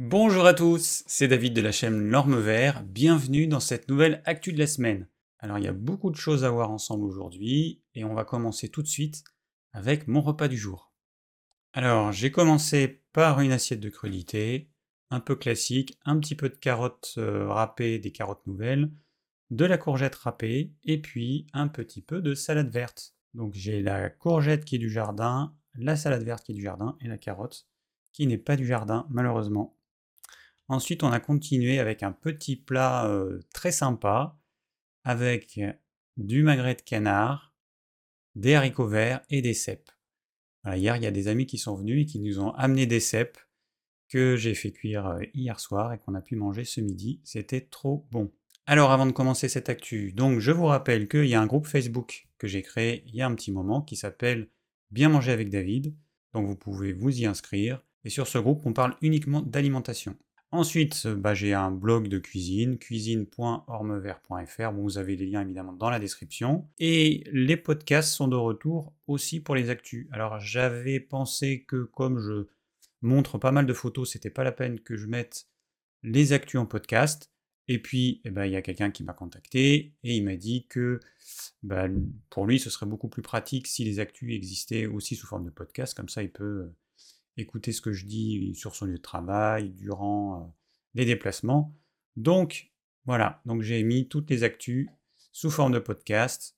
Bonjour à tous, c'est David de la chaîne L'Orme Vert, bienvenue dans cette nouvelle actu de la semaine. Alors il y a beaucoup de choses à voir ensemble aujourd'hui, et on va commencer tout de suite avec mon repas du jour. Alors j'ai commencé par une assiette de crudités, un peu classique, un petit peu de carottes euh, râpées, des carottes nouvelles, de la courgette râpée, et puis un petit peu de salade verte. Donc j'ai la courgette qui est du jardin, la salade verte qui est du jardin, et la carotte qui n'est pas du jardin, malheureusement. Ensuite, on a continué avec un petit plat euh, très sympa, avec du magret de canard, des haricots verts et des cèpes. hier, il y a des amis qui sont venus et qui nous ont amené des cèpes que j'ai fait cuire euh, hier soir et qu'on a pu manger ce midi. C'était trop bon. Alors avant de commencer cette actu, donc je vous rappelle qu'il y a un groupe Facebook que j'ai créé il y a un petit moment qui s'appelle Bien manger avec David. Donc vous pouvez vous y inscrire. Et sur ce groupe, on parle uniquement d'alimentation. Ensuite, bah, j'ai un blog de cuisine, cuisine.ormevert.fr. vous avez les liens évidemment dans la description. Et les podcasts sont de retour aussi pour les actus. Alors, j'avais pensé que comme je montre pas mal de photos, c'était pas la peine que je mette les actus en podcast. Et puis, eh ben, il y a quelqu'un qui m'a contacté et il m'a dit que bah, pour lui, ce serait beaucoup plus pratique si les actus existaient aussi sous forme de podcast. Comme ça, il peut écouter ce que je dis sur son lieu de travail, durant euh, les déplacements. Donc, voilà, donc j'ai mis toutes les actus sous forme de podcast.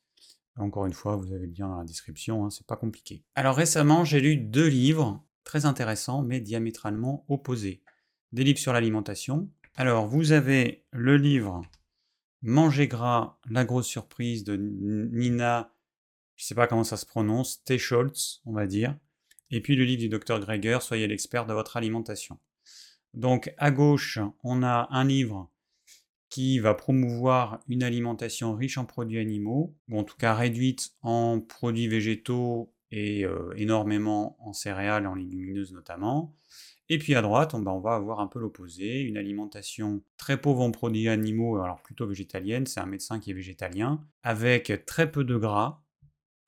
Encore une fois, vous avez le lien dans la description, hein, c'est pas compliqué. Alors récemment, j'ai lu deux livres très intéressants, mais diamétralement opposés. Des livres sur l'alimentation. Alors, vous avez le livre Manger gras, la grosse surprise de Nina, je sais pas comment ça se prononce, T. Schultz, on va dire et puis le livre du docteur Greger, Soyez l'expert de votre alimentation. Donc à gauche, on a un livre qui va promouvoir une alimentation riche en produits animaux, ou en tout cas réduite en produits végétaux et euh, énormément en céréales en légumineuses notamment. Et puis à droite, on, on va avoir un peu l'opposé, une alimentation très pauvre en produits animaux, alors plutôt végétalienne, c'est un médecin qui est végétalien, avec très peu de gras,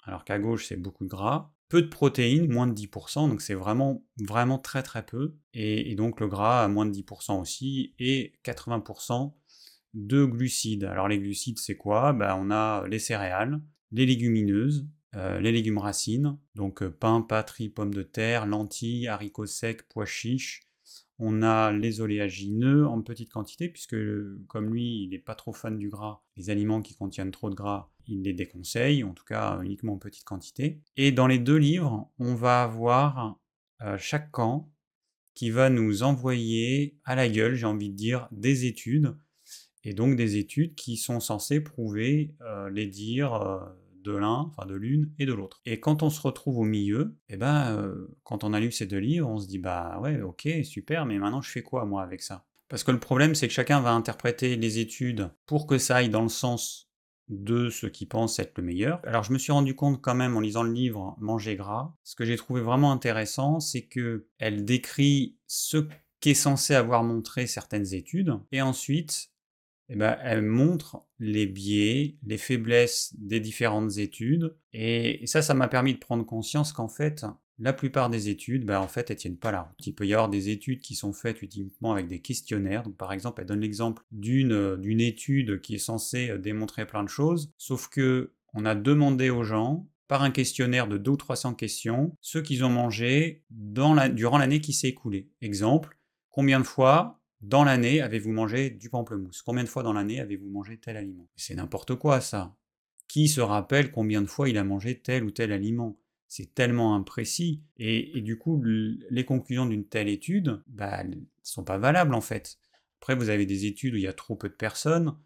alors qu'à gauche c'est beaucoup de gras, peu de protéines, moins de 10%, donc c'est vraiment, vraiment très très peu. Et, donc le gras moins de 10% aussi, et 80% de glucides. Alors les glucides c'est quoi? Ben, On a les céréales, les légumineuses, euh, les légumes racines, donc euh, pain, patrie, pommes de terre, lentilles, haricots secs, pois chiches. On a les oléagineux en petite quantité, puisque comme lui, il n'est pas trop fan du gras, les aliments qui contiennent trop de gras, il les déconseille, en tout cas uniquement en petite quantité. Et dans les deux livres, on va avoir euh, chaque camp qui va nous envoyer à la gueule, j'ai envie de dire, des études, et donc des études qui sont censées prouver euh, les dires euh, de l'un, enfin de l'une et de l'autre. Et quand on se retrouve au milieu, eh ben, quand on a lu ces deux livres, on se dit bah ouais, ok, super, mais maintenant je fais quoi moi avec ça? Parce que le problème, c'est que chacun va interpréter les études pour que ça aille dans le sens de ce qui pense être le meilleur. Alors je me suis rendu compte quand même en lisant le livre Manger gras, ce que j'ai trouvé vraiment intéressant, c'est que elle décrit ce qu'est censé avoir montré certaines études, et ensuite, eh ben, elle montre les biais, les faiblesses des différentes études, et ça, ça m'a permis de prendre conscience qu'en fait, la plupart des études, bah, en fait, elles tiennent pas la route. Il peut y avoir des études qui sont faites uniquement avec des questionnaires. Donc, par exemple, elle donne l'exemple d'une d'une étude qui est censée euh, démontrer plein de choses, sauf que on a demandé aux gens par un questionnaire de 2 ou 300 questions ce qu'ils ont mangé durant l'année qui s'est écoulée. Exemple, combien de fois dans l'année avez-vous mangé du pamplemousse? Combien de fois dans l'année avez-vous mangé tel aliment? C'est n'importe quoi ça. Qui se rappelle combien de fois il a mangé tel ou tel aliment? C'est tellement imprécis. Et, du coup, les conclusions d'une telle étude, bah, ne sont pas valables en fait. Après, vous avez des études où il y a trop peu de personnes.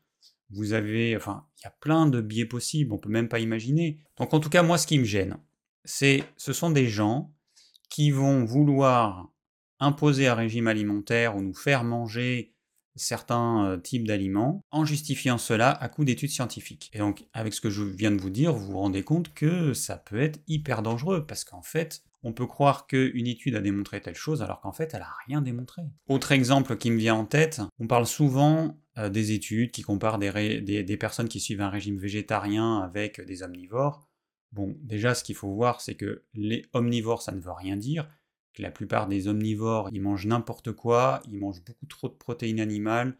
Vous avez, enfin, il y a plein de biais possibles, on peut même pas imaginer. Donc en tout cas, moi, ce qui me gêne, c'est, ce sont des gens qui vont vouloir imposer un régime alimentaire ou nous faire manger certains euh, types d'aliments en justifiant cela à coup d'études scientifiques. Et donc, avec ce que je viens de vous dire, vous vous rendez compte que ça peut être hyper dangereux parce qu'en fait, on peut croire qu'une étude a démontré telle chose alors qu'en fait, elle n'a rien démontré. Autre exemple qui me vient en tête, on parle souvent euh, des études qui comparent des, des personnes qui suivent un régime végétarien avec des omnivores. Bon, déjà, ce qu'il faut voir, c'est que les omnivores, ça ne veut rien dire. La plupart des omnivores, ils mangent n'importe quoi, ils mangent beaucoup trop de protéines animales,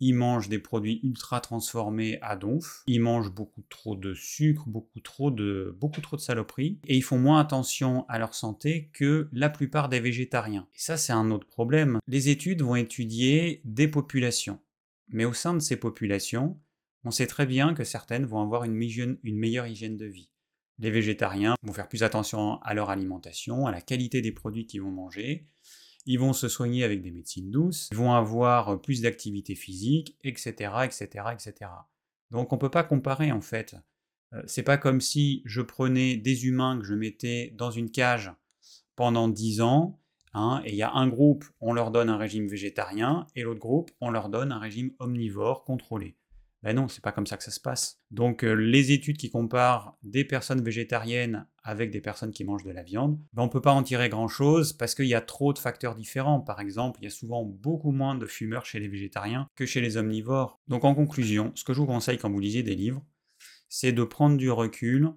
ils mangent des produits ultra transformés à donf, ils mangent beaucoup trop de sucre, beaucoup trop de, beaucoup trop de saloperies, et ils font moins attention à leur santé que la plupart des végétariens. Et ça, c'est un autre problème. Les études vont étudier des populations. Mais au sein de ces populations, on sait très bien que certaines vont avoir une meilleure hygiène de vie. Les végétariens vont faire plus attention à leur alimentation, à la qualité des produits qu'ils vont manger, ils vont se soigner avec des médecines douces, ils vont avoir plus d'activité physique, etc., etc., etc. Donc on ne peut pas comparer en fait. Euh, c'est pas comme si je prenais des humains que je mettais dans une cage pendant 10 ans, hein, et il y a un groupe, on leur donne un régime végétarien, et l'autre groupe, on leur donne un régime omnivore contrôlé. Ben non, c'est pas comme ça que ça se passe. Donc euh, les études qui comparent des personnes végétariennes avec des personnes qui mangent de la viande, ben, on peut pas en tirer grand-chose parce qu'il y a trop de facteurs différents. Par exemple, il y a souvent beaucoup moins de fumeurs chez les végétariens que chez les omnivores. Donc en conclusion, ce que je vous conseille quand vous lisez des livres, c'est de prendre du recul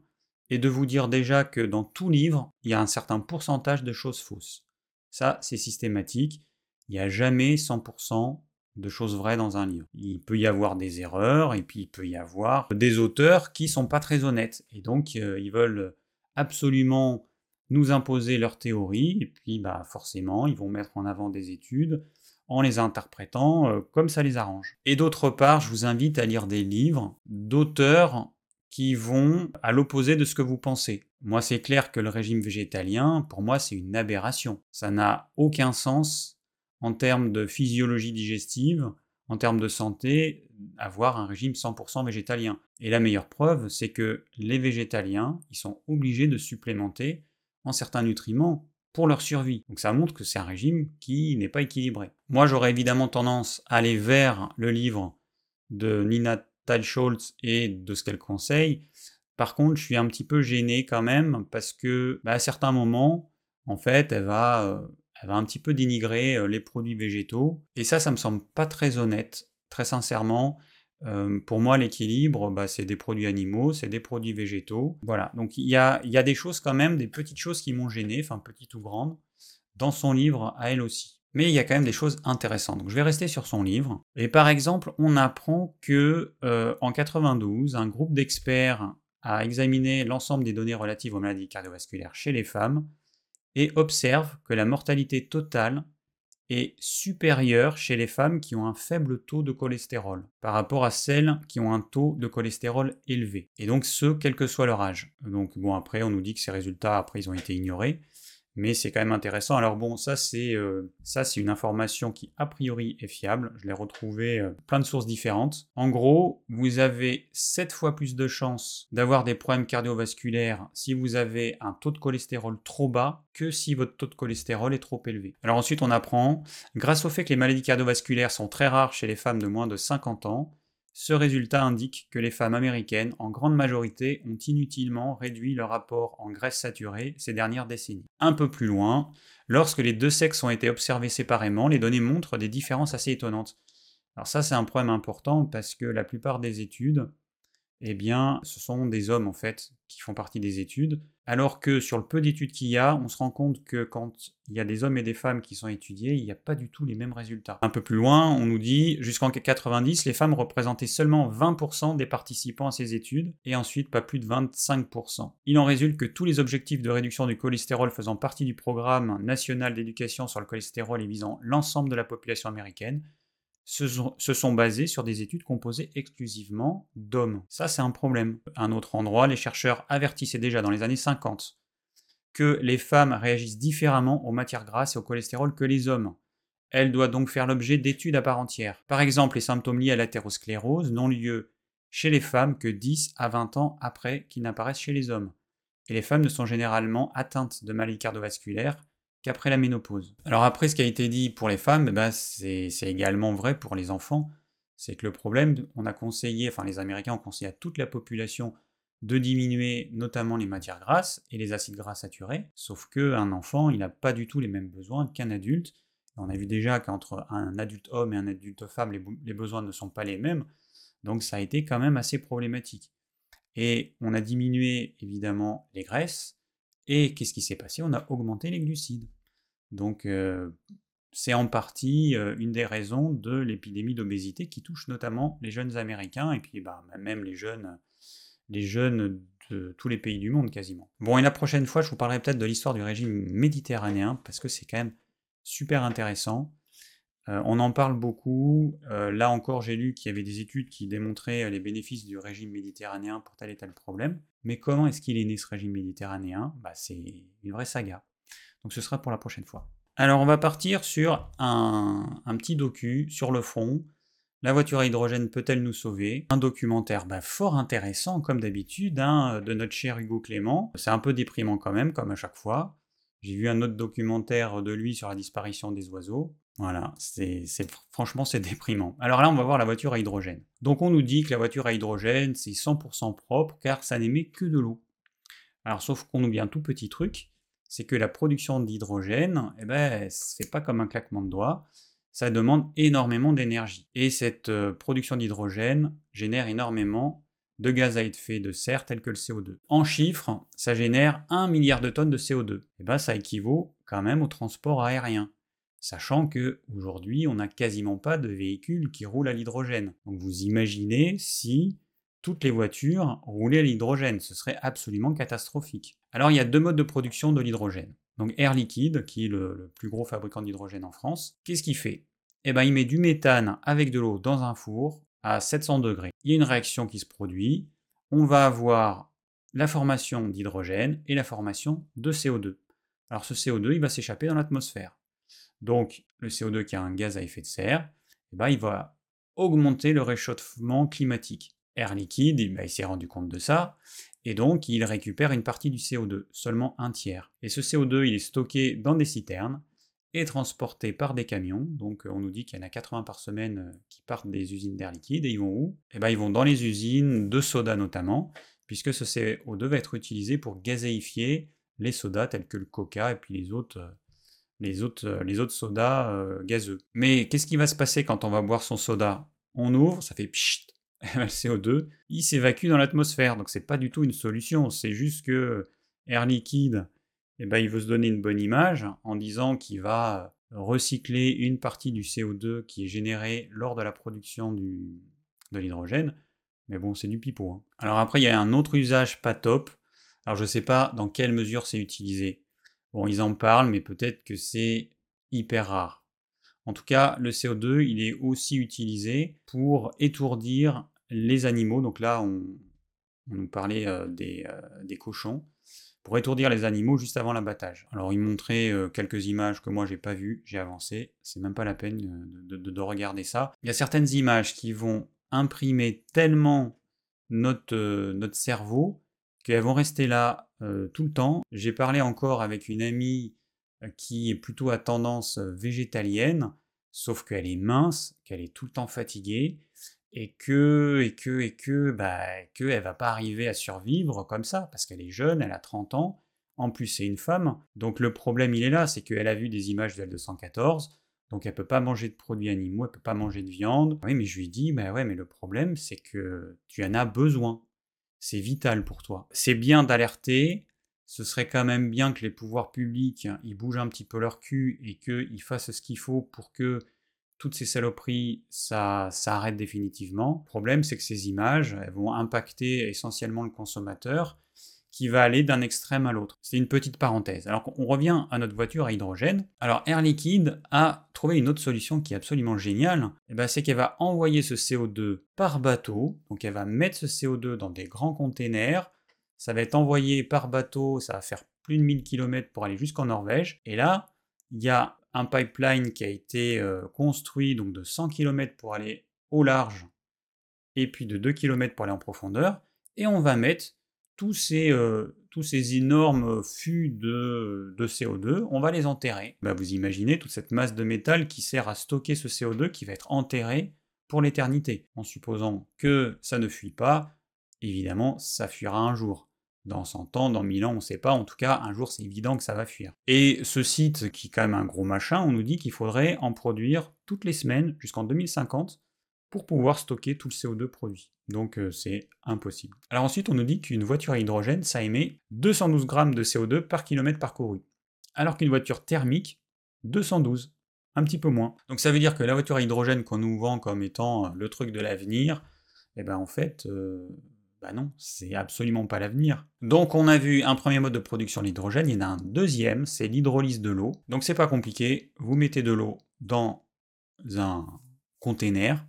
et de vous dire déjà que dans tout livre, il y a un certain pourcentage de choses fausses. Ça, c'est systématique. Il n'y a jamais 100% de choses vraies dans un livre. Il peut y avoir des erreurs et puis il peut y avoir des auteurs qui sont pas très honnêtes et donc euh, ils veulent absolument nous imposer leur théorie et puis bah forcément ils vont mettre en avant des études en les interprétant euh, comme ça les arrange. Et d'autre part, je vous invite à lire des livres d'auteurs qui vont à l'opposé de ce que vous pensez. Moi, c'est clair que le régime végétalien, pour moi, c'est une aberration. Ça n'a aucun sens en termes de physiologie digestive, en termes de santé, avoir un régime 100% végétalien. Et la meilleure preuve, c'est que les végétaliens, ils sont obligés de supplémenter en certains nutriments pour leur survie. Donc ça montre que c'est un régime qui n'est pas équilibré. Moi, j'aurais évidemment tendance à aller vers le livre de Nina Teilscholz et de ce qu'elle conseille. Par contre, je suis un petit peu gêné quand même parce que bah, à certains moments, en fait, elle va euh, elle va un petit peu dénigrer euh, les produits végétaux. Et ça, ça me semble pas très honnête, très sincèrement. Euh, pour moi, l'équilibre, bah, c'est des produits animaux, c'est des produits végétaux. Voilà, donc il y a, des choses quand même, des petites choses qui m'ont gêné, enfin petites ou grandes, dans son livre à elle aussi. Mais il y a quand même des choses intéressantes. Donc je vais rester sur son livre. Et par exemple, on apprend que euh, en 92, un groupe d'experts a examiné l'ensemble des données relatives aux maladies cardiovasculaires chez les femmes et observe que la mortalité totale est supérieure chez les femmes qui ont un faible taux de cholestérol par rapport à celles qui ont un taux de cholestérol élevé. Et donc ce, quel que soit leur âge. Donc bon, après, on nous dit que ces résultats, après, ils ont été ignorés mais c'est quand même intéressant. Alors bon, ça c'est euh, c'est une information qui a priori est fiable. Je l'ai retrouvée euh, plein de sources différentes. En gros, vous avez 7 fois plus de chances d'avoir des problèmes cardiovasculaires si vous avez un taux de cholestérol trop bas que si votre taux de cholestérol est trop élevé. Alors ensuite, on apprend, grâce au fait que les maladies cardiovasculaires sont très rares chez les femmes de moins de 50 ans, ce résultat indique que les femmes américaines, en grande majorité, ont inutilement réduit leur apport en graisse saturée ces dernières décennies. Un peu plus loin, lorsque les deux sexes ont été observés séparément, les données montrent des différences assez étonnantes. Alors ça, c'est un problème important parce que la plupart des études eh bien, ce sont des hommes en fait qui font partie des études, alors que sur le peu d'études qu'il y a, on se rend compte que quand il y a des hommes et des femmes qui sont étudiés, il n'y a pas du tout les mêmes résultats. Un peu plus loin, on nous dit jusqu'en 90, les femmes représentaient seulement 20% des participants à ces études, et ensuite pas plus de 25%. Il en résulte que tous les objectifs de réduction du cholestérol faisant partie du programme national d'éducation sur le cholestérol et visant l'ensemble de la population américaine se sont, basés sur des études composées exclusivement d'hommes. Ça, c'est un problème. Un autre endroit, les chercheurs avertissaient déjà dans les années 50 que les femmes réagissent différemment aux matières grasses et au cholestérol que les hommes. Elles doivent donc faire l'objet d'études à part entière. Par exemple, les symptômes liés à l'athérosclérose n'ont lieu chez les femmes que 10 à 20 ans après qu'ils n'apparaissent chez les hommes. Et les femmes ne sont généralement atteintes de maladies cardiovasculaires qu'après la ménopause. Alors après, ce qui a été dit pour les femmes, eh ben, c'est également vrai pour les enfants. C'est que le problème, on a conseillé, enfin les Américains ont conseillé à toute la population de diminuer notamment les matières grasses et les acides gras saturés, sauf qu'un enfant, il n'a pas du tout les mêmes besoins qu'un adulte. On a vu déjà qu'entre un adulte homme et un adulte femme, les besoins ne sont pas les mêmes, donc ça a été quand même assez problématique. Et on a diminué évidemment les graisses, et qu'est-ce qui s'est passé? On a augmenté les glucides. Donc c'est en partie une des raisons de l'épidémie d'obésité qui touche notamment les jeunes Américains et puis bah, même les jeunes, les jeunes de tous les pays du monde quasiment. Bon, et la prochaine fois, je vous parlerai peut-être de l'histoire du régime méditerranéen parce que c'est quand même super intéressant. on en parle beaucoup. là encore, j'ai lu qu'il y avait des études qui démontraient les bénéfices du régime méditerranéen pour tel et tel problème. Mais comment est-ce qu'il est né ce régime méditerranéen? Bah, C'est une vraie saga. Donc ce sera pour la prochaine fois. Alors on va partir sur un, petit docu sur le fond. La voiture à hydrogène peut-elle nous sauver? Un documentaire bah, fort intéressant, comme d'habitude, hein, de notre cher Hugo Clément. C'est un peu déprimant quand même, comme à chaque fois. J'ai vu un autre documentaire de lui sur la disparition des oiseaux. Voilà, franchement c'est déprimant. Alors là, on va voir la voiture à hydrogène. Donc on nous dit que la voiture à hydrogène, c'est 100% propre car ça n'émet que de l'eau. Alors sauf qu'on oublie un tout petit truc, c'est que la production d'hydrogène, eh ben, c'est pas comme un claquement de doigts, ça demande énormément d'énergie. Et cette euh, production d'hydrogène génère énormément de gaz à effet de serre tels que le CO2. En chiffres, ça génère 1 milliard de tonnes de CO2. Et eh ben, ça équivaut quand même au transport aérien. Sachant que aujourd'hui, on n'a quasiment pas de véhicules qui roulent à l'hydrogène. Donc vous imaginez si toutes les voitures roulaient à l'hydrogène. Ce serait absolument catastrophique. Alors il y a deux modes de production de l'hydrogène. Donc Air Liquide, qui est le, plus gros fabricant d'hydrogène en France, qu'est-ce qu'il fait? Eh bien il met du méthane avec de l'eau dans un four à 700 degrés. Il y a une réaction qui se produit. On va avoir la formation d'hydrogène et la formation de CO2. Alors ce CO2, il va s'échapper dans l'atmosphère. Donc le CO2 qui a un gaz à effet de serre, eh ben, il va augmenter le réchauffement climatique. Air liquide, il s'est rendu compte de ça, et donc il récupère une partie du CO2, seulement un tiers. Et ce CO2, il est stocké dans des citernes et transporté par des camions. Donc on nous dit qu'il y en a 80 par semaine euh, qui partent des usines d'air liquide, et ils vont où? Eh bien ils vont dans les usines de soda notamment, puisque ce CO2 va être utilisé pour gazéifier les sodas tels que le coca et puis les autres, euh, les autres, euh, les autres sodas gazeux. Mais qu'est-ce qui va se passer quand on va boire son soda? On ouvre, ça fait pchit, le CO2, il s'évacue dans l'atmosphère. Donc c'est pas du tout une solution. C'est juste que Air Liquide, eh ben, il veut se donner une bonne image en disant qu'il va recycler une partie du CO2 qui est généré lors de la production du, de l'hydrogène. Mais bon, c'est du pipeau. Hein. Alors après, il y a un autre usage pas top. Alors je sais pas dans quelle mesure c'est utilisé. Bon, ils en parlent, mais peut-être que c'est hyper rare. En tout cas, le CO2, il est aussi utilisé pour étourdir les animaux. Donc là, on, nous parlait euh, euh, des, cochons pour étourdir les animaux juste avant l'abattage. Alors il montrait euh, quelques images que moi j'ai pas vues, j'ai avancé, c'est même pas la peine de, regarder ça. Il y a certaines images qui vont imprimer tellement notre, notre cerveau qu'elles vont rester là tout le temps. J'ai parlé encore avec une amie qui est plutôt à tendance végétalienne, sauf qu'elle est mince, qu'elle est tout le temps fatiguée, et que, et que, et que, bah, que va pas arriver à survivre comme ça, parce qu'elle est jeune, elle a 30 ans, en plus c'est une femme, donc le problème il est là, c'est qu'elle a vu des images de L214, donc elle peut pas manger de produits animaux, elle peut pas manger de viande. Oui, mais je lui dis, bah ouais, mais le problème c'est que tu en as besoin. C'est vital pour toi. C'est bien d'alerter, ce serait quand même bien que les pouvoirs publics ils bougent un petit peu leur cul et qu'ils fassent ce qu'il faut pour que toutes ces saloperies, ça, ça arrête définitivement. Le problème, c'est que ces images, elles vont impacter essentiellement le consommateur qui va aller d'un extrême à l'autre. C'est une petite parenthèse. Alors on revient à notre voiture à hydrogène. Alors Air Liquide a trouvé une autre solution qui est absolument géniale. Et eh ben, c'est qu'elle va envoyer ce CO2 par bateau. Donc elle va mettre ce CO2 dans des grands containers ça va être envoyé par bateau, ça va faire plus de 1000 km pour aller jusqu'en Norvège. Et là, il y a un pipeline qui a été euh, construit donc de 100 km pour aller au large et puis de 2 km pour aller en profondeur. Et on va mettre tous ces, euh, tous ces énormes fûts de, CO2, on va les enterrer. Bah, vous imaginez toute cette masse de métal qui sert à stocker ce CO2 qui va être enterré pour l'éternité. En supposant que ça ne fuit pas, évidemment, ça fuira un jour dans 100 ans, dans 1000 ans, on ne sait pas. En tout cas, un jour, c'est évident que ça va fuir. Et ce site, qui est quand même un gros machin, on nous dit qu'il faudrait en produire toutes les semaines jusqu'en 2050 pour pouvoir stocker tout le CO2 produit. Donc euh, c'est impossible. Alors ensuite, on nous dit qu'une voiture à hydrogène, ça émet 212 grammes de CO2 par kilomètre parcouru. Alors qu'une voiture thermique, 212, un petit peu moins. Donc ça veut dire que la voiture à hydrogène qu'on nous vend comme étant le truc de l'avenir, eh ben en fait, euh, bah non, c'est absolument pas l'avenir. Donc on a vu un premier mode de production de l'hydrogène, il y en a un deuxième, c'est l'hydrolyse de l'eau. Donc c'est pas compliqué, vous mettez de l'eau dans un container,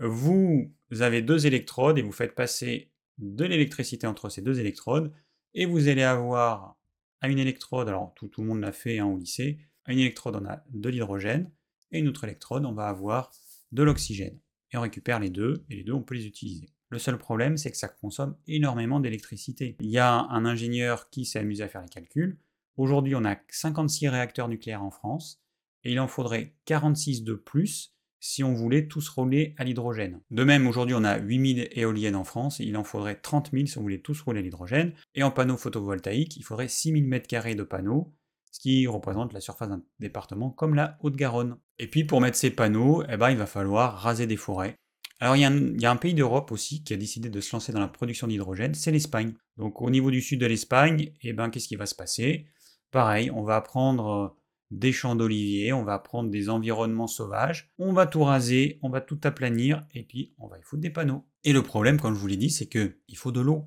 vous avez deux électrodes et vous faites passer de l'électricité entre ces deux électrodes, et vous allez avoir à une électrode, alors tout, le monde l'a fait hein, au lycée, à une électrode on a de l'hydrogène, et une autre électrode on va avoir de l'oxygène. Et on récupère les deux, et les deux on peut les utiliser. Le seul problème, c'est que ça consomme énormément d'électricité. Il y a un ingénieur qui s'est amusé à faire les calculs. Aujourd'hui, on a 56 réacteurs nucléaires en France, et il en faudrait 46 de plus si on voulait tous rouler à l'hydrogène. De même, aujourd'hui, on a 8000 éoliennes en France, il en faudrait 30 000 si on voulait tous rouler à l'hydrogène. Et en panneaux photovoltaïques, il faudrait 6000 m2 de panneaux, ce qui représente la surface d'un département comme la Haute-Garonne. Et puis pour mettre ces panneaux, eh ben, il va falloir raser des forêts. Alors il y, a un, pays d'Europe aussi qui a décidé de se lancer dans la production d'hydrogène, c'est l'Espagne. Donc au niveau du sud de l'Espagne, eh ben, qu'est-ce qui va se passer? Pareil, on va prendre euh, des champs d'oliviers, on va prendre des environnements sauvages, on va tout raser, on va tout aplanir, et puis on va y foutre des panneaux. Et le problème, comme je vous l'ai dit, c'est qu'il faut de l'eau.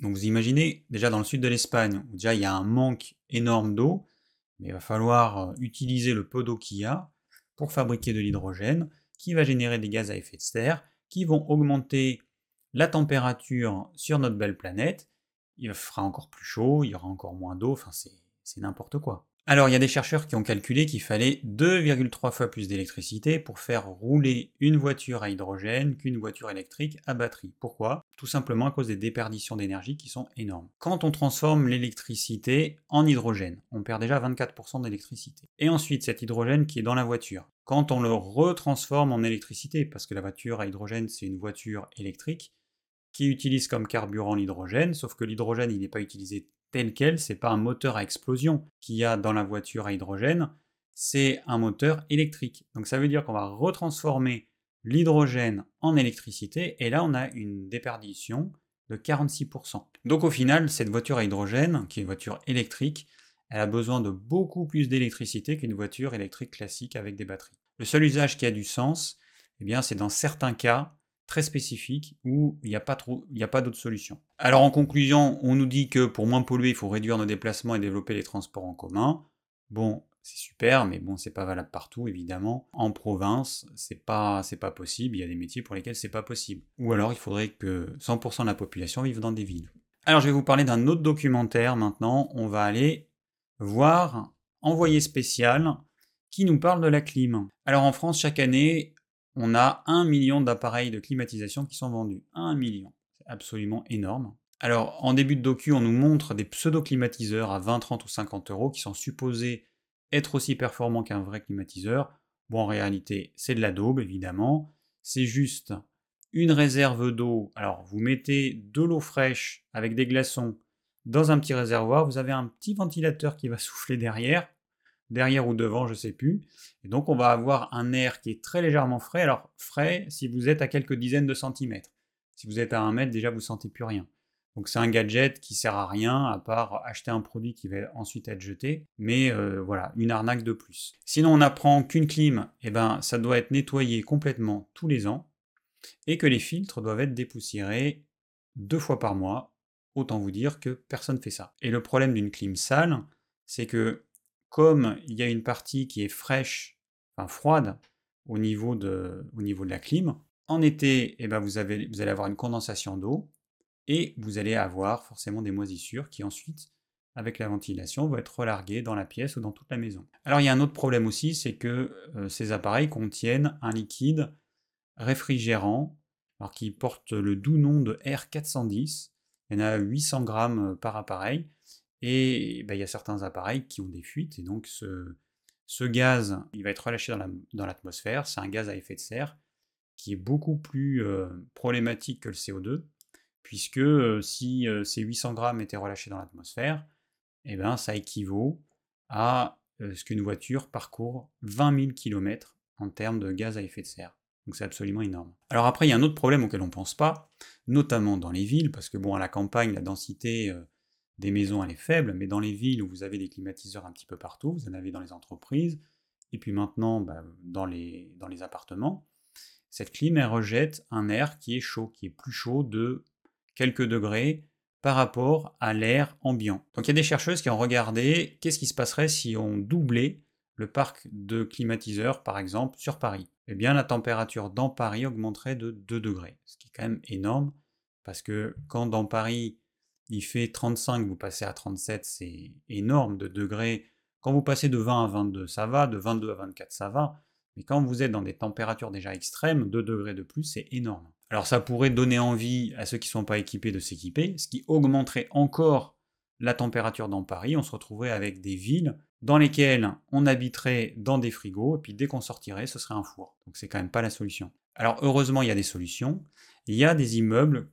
Donc vous imaginez, déjà dans le sud de l'Espagne, où déjà il y a un manque énorme d'eau, mais il va falloir euh, utiliser le peu d'eau qu'il y a pour fabriquer de l'hydrogène, qui va générer des gaz à effet de serre, qui vont augmenter la température sur notre belle planète. Il fera encore plus chaud, il y aura encore moins d'eau, enfin c'est n'importe quoi. Alors il y a des chercheurs qui ont calculé qu'il fallait 2,3 fois plus d'électricité pour faire rouler une voiture à hydrogène qu'une voiture électrique à batterie. Pourquoi? Tout simplement à cause des déperditions d'énergie qui sont énormes. Quand on transforme l'électricité en hydrogène, on perd déjà 24% d'électricité. Et ensuite cet hydrogène qui est dans la voiture, quand on le retransforme en électricité, parce que la voiture à hydrogène c'est une voiture électrique, qui utilise comme carburant l'hydrogène, sauf que l'hydrogène il n'est pas utilisé tel quel, c'est pas un moteur à explosion qu'il y a dans la voiture à hydrogène, c'est un moteur électrique. Donc ça veut dire qu'on va retransformer l'hydrogène en électricité, et là on a une déperdition de 46%. Donc au final, cette voiture à hydrogène, qui est une voiture électrique, elle a besoin de beaucoup plus d'électricité qu'une voiture électrique classique avec des batteries. Le seul usage qui a du sens, eh bien, c'est dans certains cas très spécifique où il n'y a pas, trop, il a pas d'autre solution. Alors en conclusion, on nous dit que pour moins polluer, il faut réduire nos déplacements et développer les transports en commun. Bon, c'est super, mais bon, c'est pas valable partout, évidemment. En province, c'est pas, c'est pas possible. Il y a des métiers pour lesquels c'est pas possible. Ou alors, il faudrait que 100% de la population vive dans des villes. Alors, je vais vous parler d'un autre documentaire maintenant. On va aller voir Envoyé spécial qui nous parle de la clim. Alors, en France, chaque année, on a un million d'appareils de climatisation qui sont vendus. Un million. C'est absolument énorme. Alors, en début de docu, on nous montre des pseudo-climatiseurs à 20, 30 ou 50 euros qui sont supposés être aussi performants qu'un vrai climatiseur. Bon, en réalité, c'est de la daube, évidemment. C'est juste une réserve d'eau. Alors, vous mettez de l'eau fraîche avec des glaçons dans un petit réservoir. Vous avez un petit ventilateur qui va souffler derrière derrière ou devant, je ne sais plus. Et donc on va avoir un air qui est très légèrement frais. Alors frais si vous êtes à quelques dizaines de centimètres. Si vous êtes à un mètre, déjà vous sentez plus rien. Donc c'est un gadget qui sert à rien à part acheter un produit qui va ensuite être jeté, mais euh, voilà, une arnaque de plus. Sinon on n'apprend qu'une clim, eh ben, ça doit être nettoyé complètement tous les ans, et que les filtres doivent être dépoussiérés deux fois par mois. Autant vous dire que personne ne fait ça. Et le problème d'une clim sale, c'est que comme il y a une partie qui est fraîche, enfin froide, au niveau de, la clim, en été, eh ben vous, allez avoir une condensation d'eau et vous allez avoir forcément des moisissures qui ensuite, avec la ventilation, vont être relarguées dans la pièce ou dans toute la maison. Alors il y a un autre problème aussi, c'est que euh, ces appareils contiennent un liquide réfrigérant, qui porte le doux nom de R410. Il y en a 800 grammes par appareil. Et bah, il y a certains appareils qui ont des fuites, et donc ce, gaz, il va être relâché dans l'atmosphère. c'est un gaz à effet de serre qui est beaucoup plus euh, problématique que le CO2, puisque euh, si euh, ces 800 grammes étaient relâchés dans l'atmosphère, eh ben, ça équivaut à ce qu'une voiture parcourt 20 000 km en termes de gaz à effet de serre. Donc c'est absolument énorme. Alors après, il y a un autre problème auquel on ne pense pas, notamment dans les villes, parce que bon, à la campagne, la densité des maisons, elle est faible, mais dans les villes où vous avez des climatiseurs un petit peu partout, vous en avez dans les entreprises, et puis maintenant bah, dans, les, appartements, cette clim rejette un air qui est chaud, qui est plus chaud de quelques degrés par rapport à l'air ambiant. Donc il y a des chercheuses qui ont regardé qu'est-ce qui se passerait si on doublait le parc de climatiseurs, par exemple, sur Paris. Eh bien, la température dans Paris augmenterait de 2 degrés, ce qui est quand même énorme, parce que quand dans Paris il fait 35, vous passez à 37, c'est énorme de degrés. Quand vous passez de 20 à 22, ça va, de 22 à 24, ça va, mais quand vous êtes dans des températures déjà extrêmes, 2 degrés de plus, c'est énorme. Alors ça pourrait donner envie à ceux qui ne sont pas équipés de s'équiper, ce qui augmenterait encore la température dans Paris. On se retrouverait avec des villes dans lesquelles on habiterait dans des frigos, et puis dès qu'on sortirait, ce serait un four. Donc c'est quand même pas la solution. Alors heureusement, il y a des solutions. Il y a des immeubles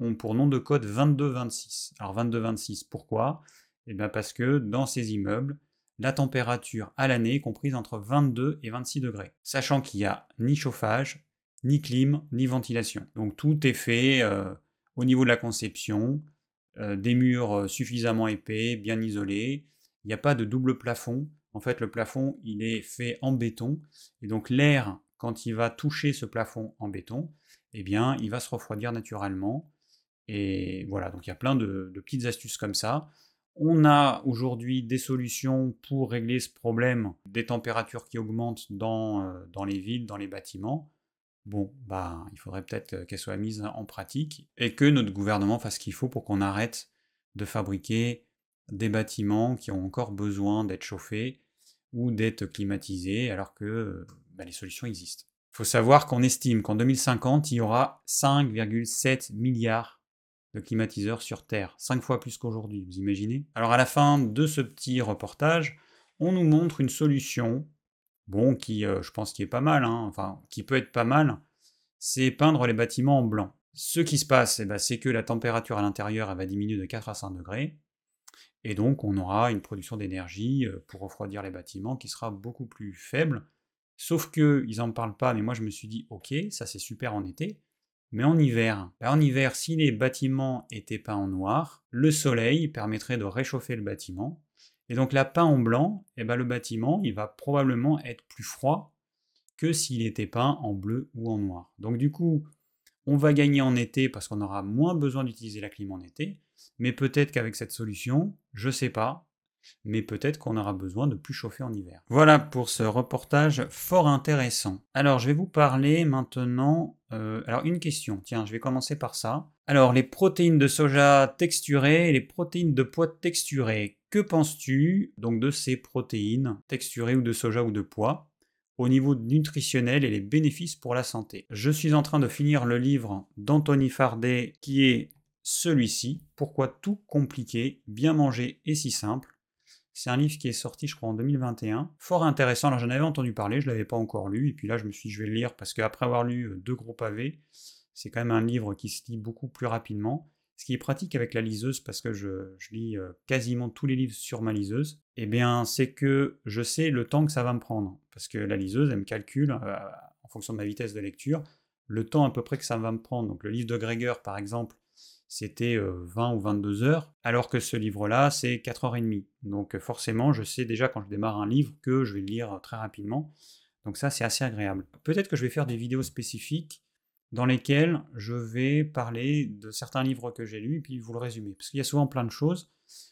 ont pour nom de code 2226. Alors 2226, pourquoi? Eh bien parce que dans ces immeubles, la température à l'année est comprise entre 22 et 26 degrés, sachant qu'il n'y a ni chauffage, ni clim, ni ventilation. Donc tout est fait euh, au niveau de la conception, euh, des murs euh, suffisamment épais, bien isolés. Il n'y a pas de double plafond. En fait, le plafond, il est fait en béton. Et donc l'air, quand il va toucher ce plafond en béton, eh bien, il va se refroidir naturellement. Et voilà, donc il y a plein de, petites astuces comme ça. On a aujourd'hui des solutions pour régler ce problème des températures qui augmentent dans, dans les villes, dans les bâtiments bon, bah, il faudrait peut-être qu'elle soit mise en pratique et que notre gouvernement fasse ce qu'il faut pour qu'on arrête de fabriquer des bâtiments qui ont encore besoin d'être chauffés ou d'être climatisés alors que bah, les solutions existent. Il faut savoir qu'on estime qu'en 2050, il y aura 5,7 milliards de climatiseurs sur Terre, 5 fois plus qu'aujourd'hui, vous imaginez? Alors à la fin de ce petit reportage, on nous montre une solution bon, qui euh, je pense qui est pas mal, hein, enfin qui peut être pas mal, c'est peindre les bâtiments en blanc. Ce qui se passe, eh ben, c'est que la température à l'intérieur va diminuer de 4 à 5 degrés, et donc on aura une production d'énergie euh, pour refroidir les bâtiments qui sera beaucoup plus faible. Sauf que ils en parlent pas, mais moi je me suis dit ok, ça c'est super en été, mais en hiver, ben, en hiver, si les bâtiments étaient peints en noir, le soleil permettrait de réchauffer le bâtiment, et donc la peint en blanc, eh ben, le bâtiment, il va probablement être plus froid que s'il était peint en bleu ou en noir. Donc du coup, on va gagner en été parce qu'on aura moins besoin d'utiliser la clim en été, mais peut-être qu'avec cette solution, je sais pas, mais peut-être qu'on aura besoin de plus chauffer en hiver. Voilà pour ce reportage fort intéressant. Alors je vais vous parler maintenant... Euh, alors une question, tiens, je vais commencer par ça. Alors les protéines de soja texturées et les protéines de pois texturées. Que penses-tu donc de ces protéines texturées ou de soja ou de pois au niveau nutritionnel et les bénéfices pour la santé? Je suis en train de finir le livre d'Anthony Fardet qui est celui-ci, Pourquoi tout compliqué, bien manger et si simple? C'est un livre qui est sorti, je crois, en 2021. Fort intéressant. Alors, j'en avais entendu parler, je ne l'avais pas encore lu. Et puis là, je me suis dit, je vais le lire parce qu'après avoir lu euh, deux gros pavés, c'est quand même un livre qui se lit beaucoup plus rapidement. Ce qui est pratique avec la liseuse, parce que je, lis euh, quasiment tous les livres sur ma liseuse, eh bien, c'est que je sais le temps que ça va me prendre. Parce que la liseuse, elle me calcule, euh, en fonction de ma vitesse de lecture, le temps à peu près que ça va me prendre. Donc, le livre de Gregor, par exemple, c'était 20 ou 22 heures, alors que ce livre-là, c'est 4h30. Donc forcément, je sais déjà quand je démarre un livre que je vais le lire très rapidement. Donc ça, c'est assez agréable. Peut-être que je vais faire des vidéos spécifiques dans lesquelles je vais parler de certains livres que j'ai lus et puis vous le résumer. Parce qu'il y a souvent plein de choses.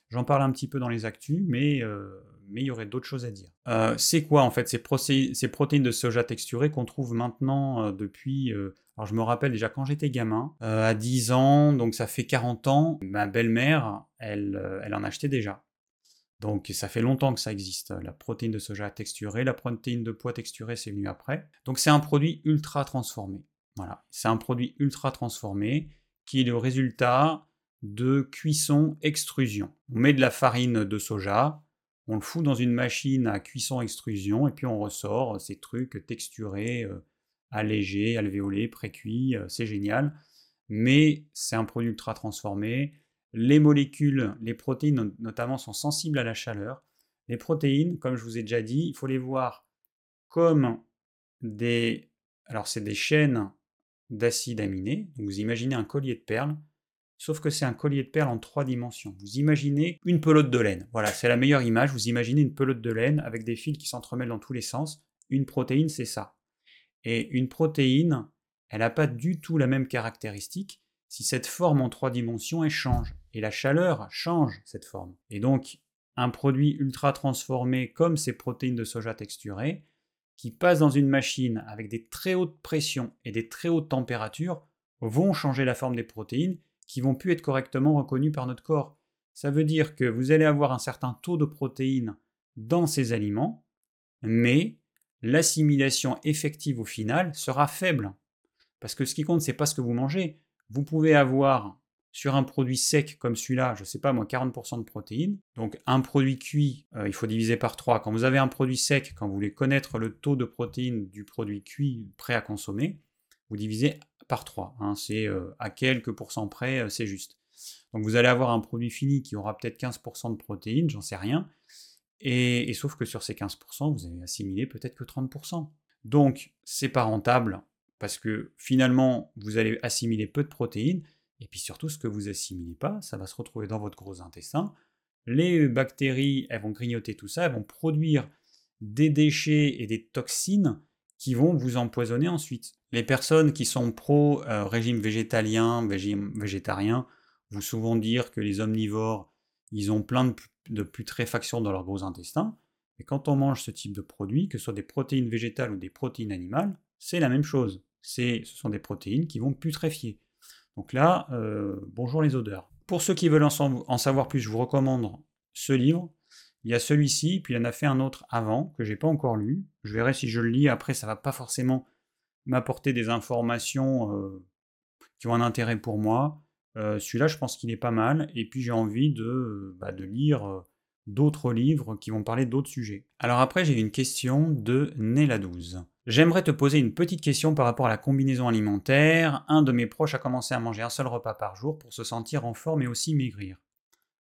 J'en parle un petit peu dans les actus, mais, il y aurait d'autres choses à dire. c'est quoi en fait ces, protéines de soja texturées qu'on trouve maintenant depuis alors je me rappelle déjà quand j'étais gamin, euh, à 10 ans, donc ça fait 40 ans, ma belle-mère, elle, euh, elle en achetait déjà. Donc ça fait longtemps que ça existe. La protéine de soja texturée, la protéine de pois texturée, c'est venu après. Donc c'est un produit ultra transformé. Voilà, c'est un produit ultra transformé qui est le résultat de cuisson-extrusion. On met de la farine de soja, on le fout dans une machine à cuisson-extrusion et puis on ressort ces trucs texturés, euh, allégé, alvéolé, précuit, euh, c'est génial. Mais c'est un produit ultra transformé. Les molécules, les protéines notamment, sont sensibles à la chaleur. Les protéines, comme je vous ai déjà dit, il faut les voir comme des... Alors c'est des chaînes d'acides aminés. vous imaginez un collier de perles sauf que c'est un collier de perles en trois dimensions. Vous imaginez une pelote de laine. Voilà, c'est la meilleure image. Vous imaginez une pelote de laine avec des fils qui s'entremêlent dans tous les sens. Une protéine, c'est ça. Et une protéine, elle n'a pas du tout la même caractéristique si cette forme en trois dimensions, change. Et la chaleur change cette forme. Et donc, un produit ultra transformé comme ces protéines de soja texturées, qui passent dans une machine avec des très hautes pressions et des très hautes températures, vont changer la forme des protéines qui vont plus être correctement reconnues par notre corps. Ça veut dire que vous allez avoir un certain taux de protéines dans ces aliments, mais l'assimilation effective au final sera faible. Parce que ce qui compte, c'est pas ce que vous mangez. Vous pouvez avoir sur un produit sec comme celui-là, je ne sais pas moi, 40% de protéines. Donc un produit cuit, euh, il faut diviser par 3. Quand vous avez un produit sec, quand vous voulez connaître le taux de protéines du produit cuit prêt à consommer, vous divisez par 3. Hein. c'est euh, à quelques pourcents près, euh, c'est juste. Donc vous allez avoir un produit fini qui aura peut-être 15% de protéines, j'en sais rien. Et, sauf que sur ces 15%, vous allez assimiler peut-être que 30%. Donc c'est pas rentable parce que finalement vous allez assimiler peu de protéines et puis surtout, ce que vous assimilez pas, ça va se retrouver dans votre gros intestin. Les bactéries, elles vont grignoter tout ça, elles vont produire des déchets et des toxines qui vont vous empoisonner ensuite. Les personnes qui sont pro euh, régime végétalien, régime végétarien, vous souvent dire que les omnivores, ils ont plein de, de putréfaction dans leur gros intestin. Et quand on mange ce type de produit, que ce soit des protéines végétales ou des protéines animales, c'est la même chose. ce sont des protéines qui vont putréfier. Donc là, euh, bonjour les odeurs. Pour ceux qui veulent en, savoir plus, je vous recommande ce livre. Il y a celui-ci, puis il en a fait un autre avant, que j'ai pas encore lu. Je verrai si je le lis, après ça va pas forcément m'apporter des informations euh, qui ont un intérêt pour moi. Euh, celui-là, je pense qu'il est pas mal, et puis j'ai envie de, bah, de lire d'autres livres qui vont parler d'autres sujets. Alors après, j'ai une question de Nela 12. J'aimerais te poser une petite question par rapport à la combinaison alimentaire. Un de mes proches a commencé à manger un seul repas par jour pour se sentir en forme et aussi maigrir.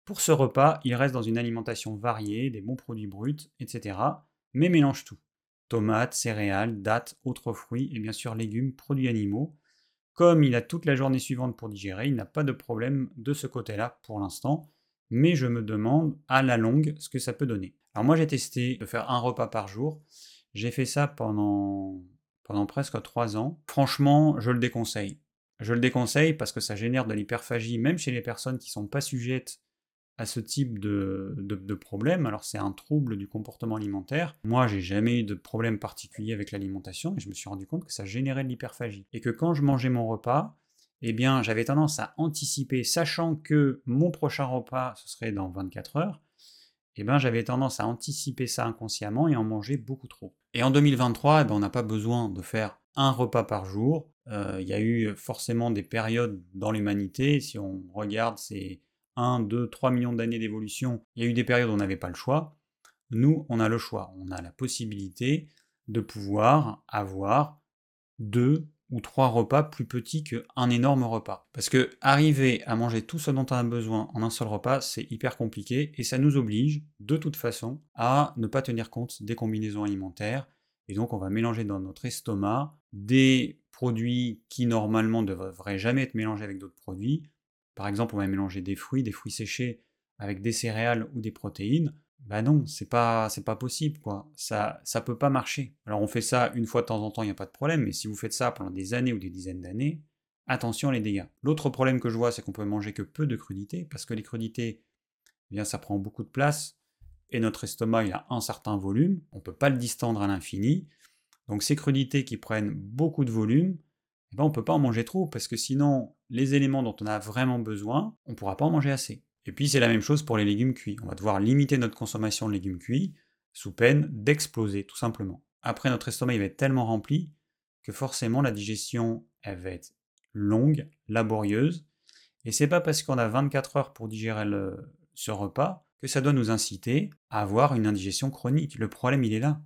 Pour ce repas, il reste dans une alimentation variée, des bons produits bruts, etc. Mais mélange tout. Tomates, céréales, dattes, autres fruits et bien sûr légumes, produits animaux. Comme il a toute la journée suivante pour digérer, il n'a pas de problème de ce côté-là pour l'instant. Mais je me demande à la longue ce que ça peut donner. Alors moi j'ai testé de faire un repas par jour j'ai fait ça pendant, pendant presque trois ans. Franchement, je le déconseille. Je le déconseille parce que ça génère de l'hyperphagie, même chez les personnes qui ne sont pas sujettes à ce type de, de, problème. Alors c'est un trouble du comportement alimentaire. Moi, j'ai jamais eu de problème particulier avec l'alimentation et je me suis rendu compte que ça générait de l'hyperphagie. Et que quand je mangeais mon repas, eh bien, j'avais tendance à anticiper, sachant que mon prochain repas, ce serait dans 24 heures, eh ben, j'avais tendance à anticiper ça inconsciemment et en manger beaucoup trop. Et en 2023, eh ben, on n'a pas besoin de faire un repas par jour. Euh, il y a eu forcément des périodes dans l'humanité, si on regarde ces 1, 2, 3 millions d'années d'évolution, il y a eu des périodes où on n'avait pas le choix. Nous, on a le choix, on a la possibilité de pouvoir avoir deux ou trois repas plus petits qu'un énorme repas. Parce que arriver à manger tout ce dont on a besoin en un seul repas, c'est hyper compliqué et ça nous oblige, de toute façon, à ne pas tenir compte des combinaisons alimentaires. Et donc on va mélanger dans notre estomac des produits qui normalement ne devraient jamais être mélangés avec d'autres produits. Par exemple, on va mélanger des fruits, des fruits séchés avec des céréales ou des protéines. Bah non, c'est pas, c'est pas possible, quoi. Ça, ça peut pas marcher. Alors on fait ça une fois de temps en temps, il n'y a pas de problème, mais si vous faites ça pendant des années ou des dizaines d'années, attention les dégâts. L'autre problème que je vois, c'est qu'on peut manger que peu de crudités, parce que les crudités, eh bien, ça prend beaucoup de place, et notre estomac, il a un certain volume, on peut pas le distendre à l'infini. Donc ces crudités qui prennent beaucoup de volume, eh ben, on peut pas en manger trop, parce que sinon, les éléments dont on a vraiment besoin, on pourra pas en manger assez. Et puis c'est la même chose pour les légumes cuits. On va devoir limiter notre consommation de légumes cuits sous peine d'exploser, tout simplement. Après, notre estomac il va être tellement rempli que forcément la digestion elle va être longue, laborieuse. Et c'est pas parce qu'on a 24 heures pour digérer ce repas que ça doit nous inciter à avoir une indigestion chronique. Le problème il est là.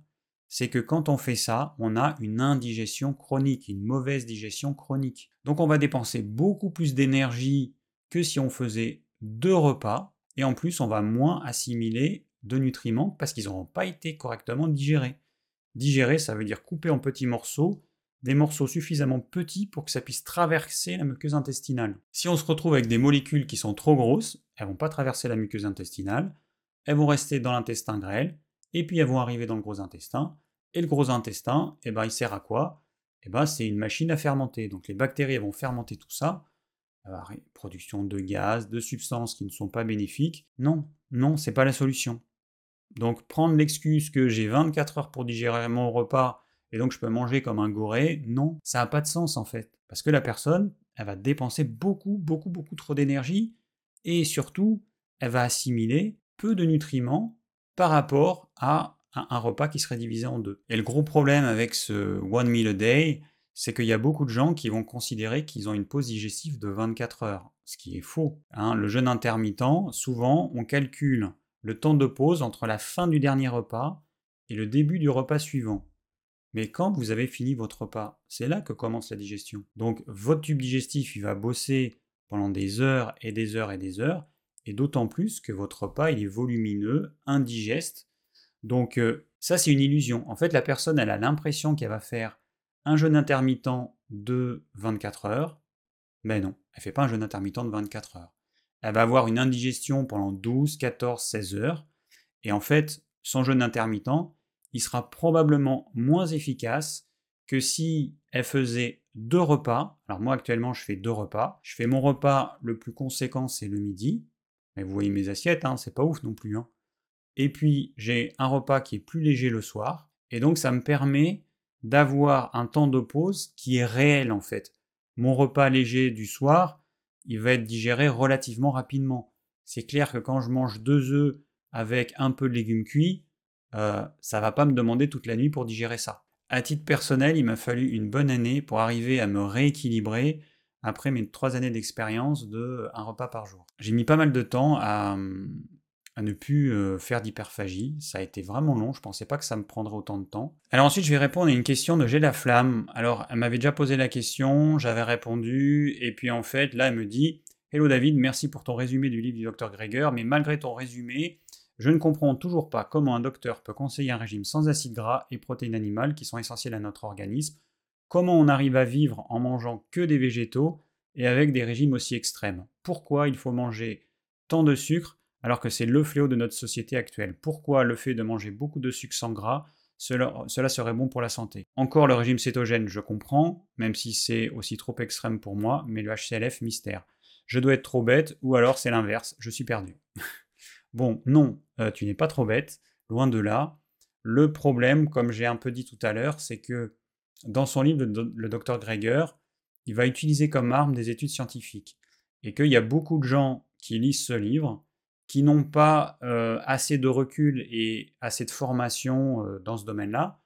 C'est que quand on fait ça, on a une indigestion chronique, une mauvaise digestion chronique. Donc on va dépenser beaucoup plus d'énergie que si on faisait deux repas, et en plus on va moins assimiler de nutriments parce qu'ils n'auront pas été correctement digérés. Digérer, ça veut dire couper en petits morceaux des morceaux suffisamment petits pour que ça puisse traverser la muqueuse intestinale. Si on se retrouve avec des molécules qui sont trop grosses, elles vont pas traverser la muqueuse intestinale, elles vont rester dans l'intestin grêle, et puis elles vont arriver dans le gros intestin. Et le gros intestin, eh ben, il sert à quoi? Eh ben, C'est une machine à fermenter. Donc les bactéries vont fermenter tout ça. production de gaz, de substances qui ne sont pas bénéfiques. Non, non, c'est pas la solution. Donc prendre l'excuse que j'ai 24 heures pour digérer mon repas et donc je peux manger comme un goré, non, ça n'a pas de sens en fait. Parce que la personne, elle va dépenser beaucoup, beaucoup, beaucoup trop d'énergie et surtout, elle va assimiler peu de nutriments par rapport à un, repas qui serait divisé en deux. Et le gros problème avec ce one meal a day, c'est qu'il y a beaucoup de gens qui vont considérer qu'ils ont une pause digestive de 24 heures, ce qui est faux. Hein. le jeûne intermittent, souvent, on calcule le temps de pause entre la fin du dernier repas et le début du repas suivant. Mais quand vous avez fini votre repas, c'est là que commence la digestion. Donc votre tube digestif, il va bosser pendant des heures et des heures et des heures, et d'autant plus que votre repas, il est volumineux, indigeste. Donc euh, ça, c'est une illusion. En fait, la personne, elle a l'impression qu'elle va faire un jeûne intermittent de 24 heures. Mais non, elle fait pas un jeûne intermittent de 24 heures. Elle va avoir une indigestion pendant 12, 14, 16 heures. Et en fait, son jeûne intermittent, il sera probablement moins efficace que si elle faisait deux repas. Alors moi actuellement je fais deux repas. Je fais mon repas le plus conséquent c'est le midi. Vous voyez mes assiettes, hein, c'est pas ouf non plus. Hein. Et puis j'ai un repas qui est plus léger le soir. Et donc ça me permet d'avoir un temps de pause qui est réel en fait. Mon repas léger du soir, il va être digéré relativement rapidement. C'est clair que quand je mange deux œufs avec un peu de légumes cuits, euh, ça va pas me demander toute la nuit pour digérer ça. À titre personnel, il m'a fallu une bonne année pour arriver à me rééquilibrer après mes trois années d'expérience de un repas par jour. J'ai mis pas mal de temps à, ne plus euh, faire d'hyperphagie. Ça a été vraiment long, je pensais pas que ça me prendrait autant de temps. Alors ensuite, je vais répondre à une question de J'ai la flamme. Alors, elle m'avait déjà posé la question, j'avais répondu, et puis en fait, là, elle me dit Hello David, merci pour ton résumé du livre du docteur Greger, mais malgré ton résumé, je ne comprends toujours pas comment un docteur peut conseiller un régime sans acides gras et protéines animales qui sont essentielles à notre organisme, comment on arrive à vivre en mangeant que des végétaux et avec des régimes aussi extrêmes. Pourquoi il faut manger tant de sucre alors que c'est le fléau de notre société actuelle? Pourquoi le fait de manger beaucoup de sucre sans gras, cela, serait bon pour la santé? Encore le régime cétogène, je comprends, même si c'est aussi trop extrême pour moi, mais le HCLF, mystère. Je dois être trop bête, ou alors c'est l'inverse, je suis perdu. Bon, non, euh, tu n'es pas trop bête, loin de là. Le problème, comme j'ai un peu dit tout à l'heure, c'est que dans son livre, le docteur Greger, il va utiliser comme arme des études scientifiques. Et qu'il y a beaucoup de gens qui lisent ce livre, qui n'ont pas euh, assez de recul et assez de formation euh, dans ce domaine-là,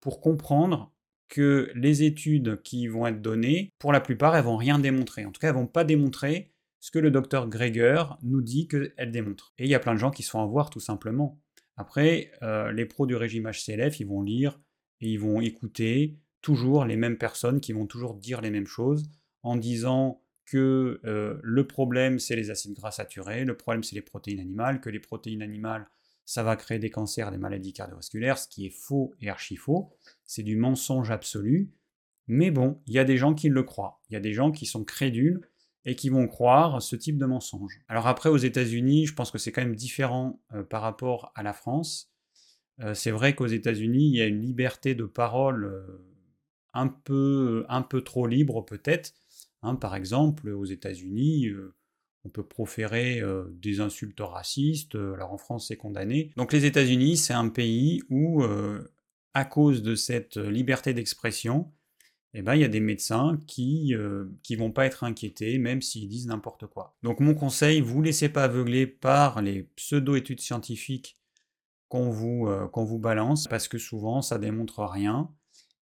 pour comprendre que les études qui vont être données, pour la plupart, elles vont rien démontrer. En tout cas, elles vont pas démontrer ce que le docteur Greger nous dit qu'elle démontre. Et il y a plein de gens qui se font avoir tout simplement. Après, euh, les pros du régime HCLF, ils vont lire et ils vont écouter toujours les mêmes personnes qui vont toujours dire les mêmes choses en disant que euh, le problème c'est les acides gras saturés, le problème c'est les protéines animales, que les protéines animales ça va créer des cancers, des maladies cardiovasculaires, ce qui est faux et archi faux. C'est du mensonge absolu. Mais bon, il y a des gens qui le croient. Il y a des gens qui sont crédules et qui vont croire ce type de mensonge. Alors après, aux États-Unis, je pense que c'est quand même différent euh, par rapport à la France. C'est vrai qu'aux États-Unis, il y a une liberté de parole un, peu, trop libre peut-être. Hein. par exemple, aux États-Unis, on peut proférer des insultes racistes. Alors en France, c'est condamné. Donc les États-Unis, c'est un pays où, à cause de cette liberté d'expression, eh ben, il y a des médecins qui ne vont pas être inquiétés, même s'ils disent n'importe quoi. Donc mon conseil, vous laissez pas aveugler par les pseudo-études scientifiques qu'on vous, euh, qu'on vous balance, parce que souvent ça démontre rien.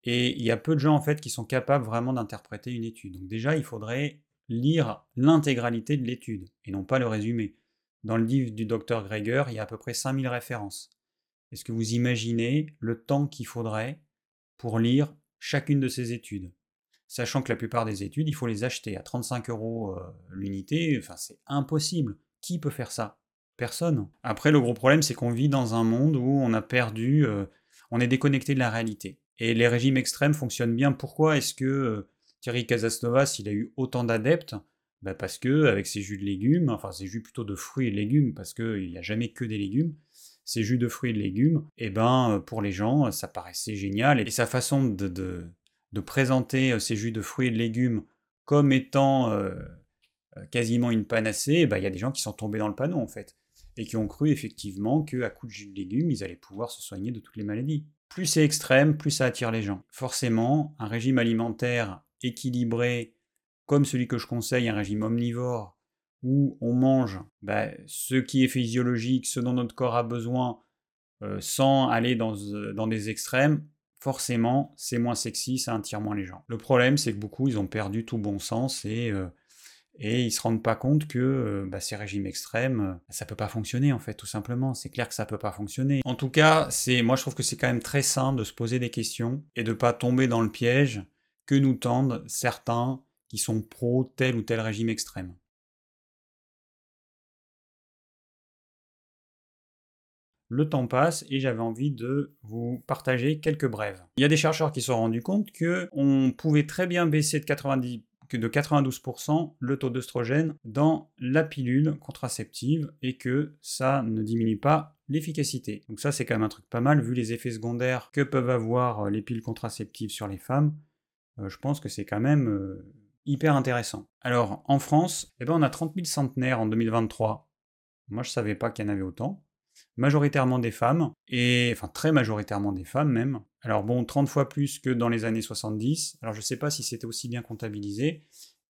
Et il y a peu de gens en fait qui sont capables vraiment d'interpréter une étude. Donc déjà, il faudrait lire l'intégralité de l'étude, et non pas le résumé. Dans le livre du docteur Greger, il y a à peu près 5000 références. Est-ce que vous imaginez le temps qu'il faudrait pour lire chacune de ces études? Sachant que la plupart des études, il faut les acheter à 35 euros euh, l'unité, enfin c'est impossible. Qui peut faire ça? Personne. Après, le gros problème, c'est qu'on vit dans un monde où on a perdu, euh, on est déconnecté de la réalité. Et les régimes extrêmes fonctionnent bien. Pourquoi est-ce que euh, Thierry Casasnovas, il a eu autant d'adeptes? Bah Parce que avec ses jus de légumes, enfin ses jus plutôt de fruits et légumes, parce qu'il n'y a jamais que des légumes, ces jus de fruits et de légumes, et eh ben euh, pour les gens, ça paraissait génial. Et sa façon de, présenter ces jus de fruits et de légumes comme étant quasiment une panacée, bah, il y a des gens qui sont tombés dans le panneau en fait et qui ont cru effectivement qu'à coup de jus de légumes, ils allaient pouvoir se soigner de toutes les maladies. Plus c'est extrême, plus ça attire les gens. Forcément, un régime alimentaire équilibré, comme celui que je conseille, un régime omnivore, où on mange bah, ce qui est physiologique, ce dont notre corps a besoin, euh, sans aller dans, euh, dans des extrêmes, forcément, c'est moins sexy, ça attire moins les gens. Le problème, c'est que beaucoup, ils ont perdu tout bon sens et euh, et ils se rendent pas compte que euh, bah, ces régimes extrêmes, euh, ça peut pas fonctionner en fait, tout simplement. C'est clair que ça peut pas fonctionner. En tout cas, c'est, moi je trouve que c'est quand même très sain de se poser des questions et de pas tomber dans le piège que nous tendent certains qui sont pro tel ou tel régime extrême. le temps passe et j'avais envie de vous partager quelques brèves. Il y a des chercheurs qui se sont rendus compte que on pouvait très bien baisser de 90 que de 92% le taux d'œstrogène dans la pilule contraceptive et que ça ne diminue pas l'efficacité. Donc ça c'est quand même un truc pas mal vu les effets secondaires que peuvent avoir euh, les piles contraceptives sur les femmes. Euh, je pense que c'est quand même euh, hyper intéressant. Alors en France, eh ben, on a 30 000 centenaires en 2023. Moi je savais pas qu'il y en avait autant majoritairement des femmes, et enfin très majoritairement des femmes même. Alors bon, 30 fois plus que dans les années 70. Alors je ne sais pas si c'était aussi bien comptabilisé.